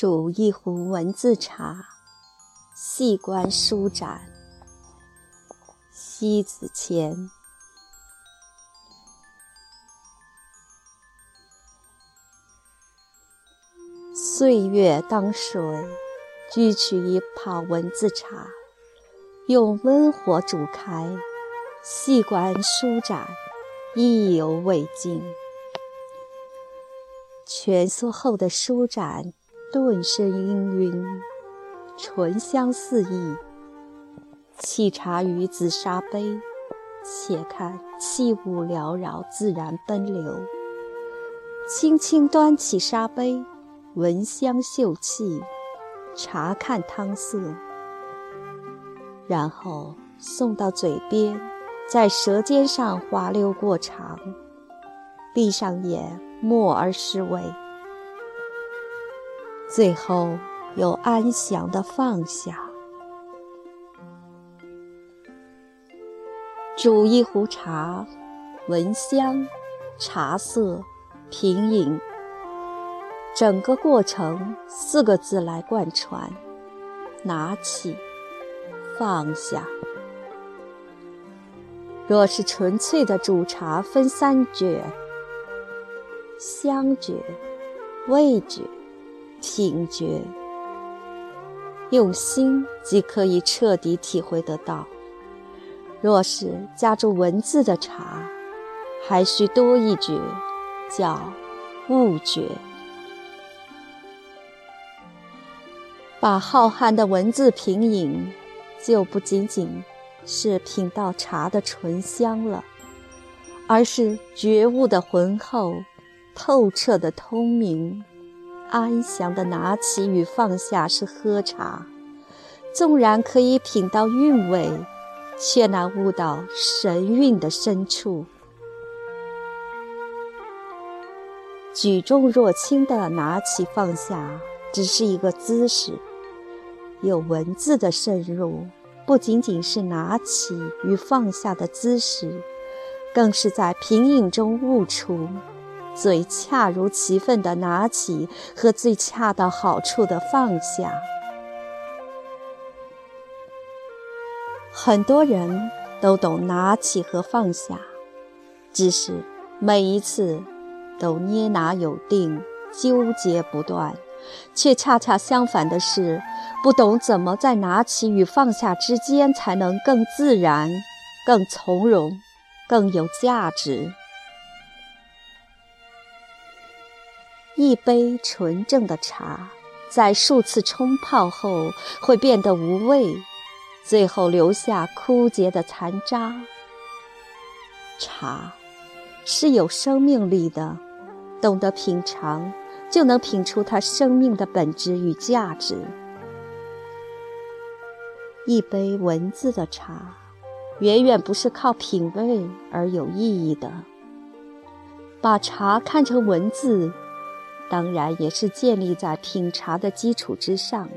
煮一壶文字茶，细观舒展。西子前。岁月当水，掬取一泡文字茶，用温火煮开，细观舒展，意犹未尽。蜷缩后的舒展。顿生氤氲，醇香四溢。沏茶于紫砂杯，且看器物缭绕，自然奔流。轻轻端起砂杯，闻香嗅气，查看汤色，然后送到嘴边，在舌尖上滑溜过长。闭上眼，默而失味。最后又安详的放下，煮一壶茶，闻香，茶色，品饮，整个过程四个字来贯穿：拿起，放下。若是纯粹的煮茶，分三觉：香觉、味觉。品觉，用心即可以彻底体会得到。若是加注文字的茶，还需多一觉，叫悟觉。把浩瀚的文字品饮，就不仅仅是品到茶的醇香了，而是觉悟的浑厚，透彻的通明。安详的拿起与放下是喝茶，纵然可以品到韵味，却难悟到神韵的深处。举重若轻的拿起放下，只是一个姿势；有文字的渗入，不仅仅是拿起与放下的姿势，更是在品饮中悟出。最恰如其分的拿起和最恰到好处的放下。很多人都懂拿起和放下，只是每一次都捏拿有定，纠结不断，却恰恰相反的是，不懂怎么在拿起与放下之间才能更自然、更从容、更有价值。一杯纯正的茶，在数次冲泡后会变得无味，最后留下枯竭的残渣。茶是有生命力的，懂得品尝，就能品出它生命的本质与价值。一杯文字的茶，远远不是靠品味而有意义的。把茶看成文字。当然也是建立在品茶的基础之上。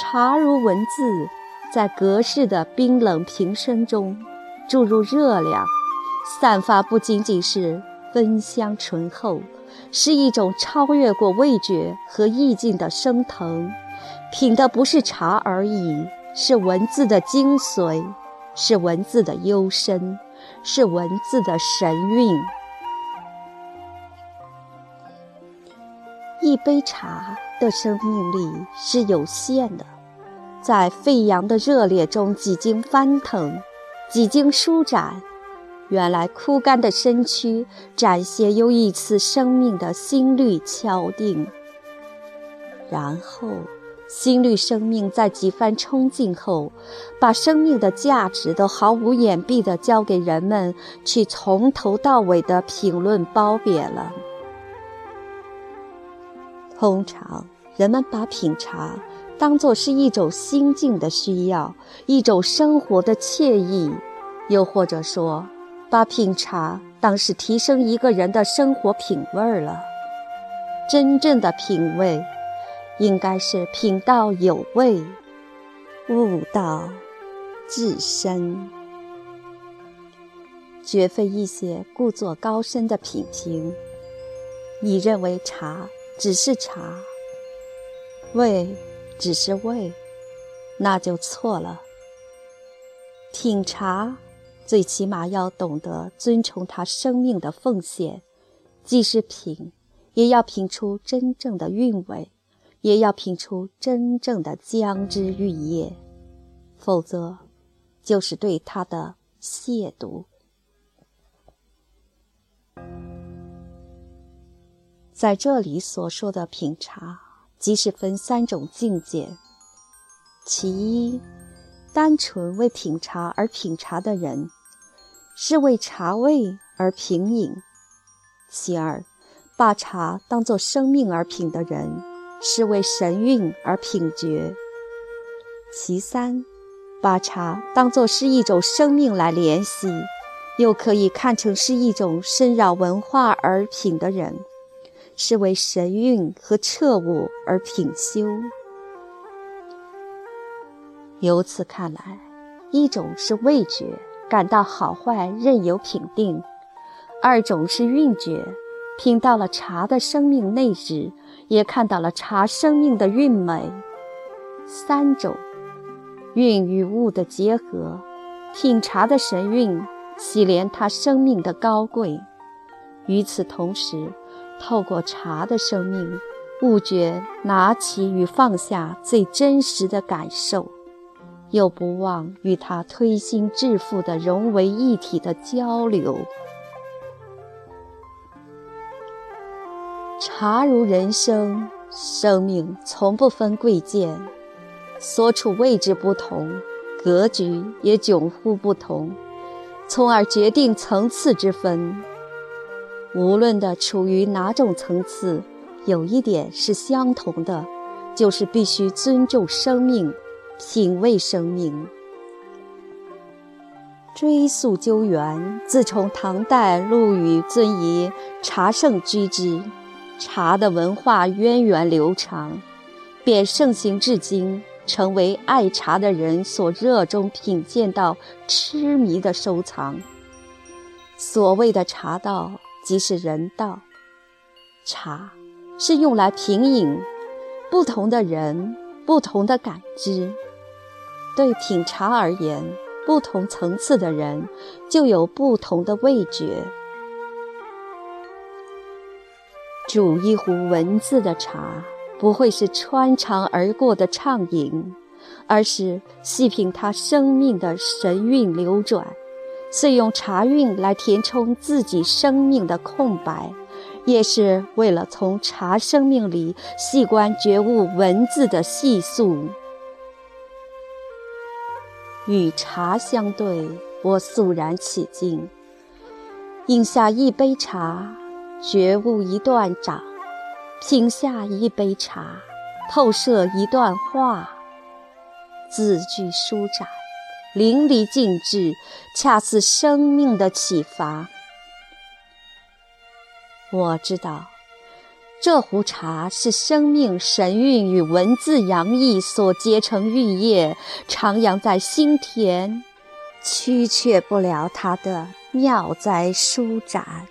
茶如文字，在隔世的冰冷平生中注入热量，散发不仅仅是芬香醇厚，是一种超越过味觉和意境的升腾。品的不是茶而已，是文字的精髓，是文字的幽深，是文字的神韵。一杯茶的生命力是有限的，在沸扬的热烈中几经翻腾，几经舒展，原来枯干的身躯展现又一次生命的心律敲定。然后，心律生命在几番冲劲后，把生命的价值都毫无掩蔽地交给人们去从头到尾的评论褒贬了。通常，人们把品茶当作是一种心境的需要，一种生活的惬意，又或者说，把品茶当是提升一个人的生活品味儿了。真正的品味，应该是品到有味，悟到至深，绝非一些故作高深的品评。你认为茶？只是茶，味只是味，那就错了。品茶，最起码要懂得尊崇它生命的奉献，既是品，也要品出真正的韵味，也要品出真正的姜汁玉液，否则，就是对他的亵渎。在这里所说的品茶，即是分三种境界。其一，单纯为品茶而品茶的人，是为茶味而品饮；其二，把茶当作生命而品的人，是为神韵而品觉；其三，把茶当作是一种生命来联系，又可以看成是一种深扰文化而品的人。是为神韵和彻悟而品修。由此看来，一种是味觉，感到好坏任由品定；二种是韵觉，品到了茶的生命内质，也看到了茶生命的韵美；三种，韵与物的结合，品茶的神韵，洗炼它生命的高贵。与此同时。透过茶的生命，悟觉拿起与放下最真实的感受，又不忘与它推心置腹的融为一体的交流。茶如人生，生命从不分贵贱，所处位置不同，格局也迥乎不同，从而决定层次之分。无论的处于哪种层次，有一点是相同的，就是必须尊重生命，品味生命。追溯究源，自从唐代陆羽尊以茶圣居之，茶的文化源远流长，便盛行至今，成为爱茶的人所热衷品鉴到痴迷的收藏。所谓的茶道。即是人道，茶是用来品饮，不同的人，不同的感知。对品茶而言，不同层次的人就有不同的味觉。煮一壶文字的茶，不会是穿肠而过的畅饮，而是细品它生命的神韵流转。遂用茶韵来填充自己生命的空白，也是为了从茶生命里细观觉悟文字的细素。与茶相对，我肃然起敬，饮下一杯茶，觉悟一段掌；品下一杯茶，透射一段话，字句舒展。淋漓尽致，恰似生命的启发。我知道，这壶茶是生命神韵与文字洋溢所结成玉叶，徜徉在心田，驱却不了它的妙哉舒展。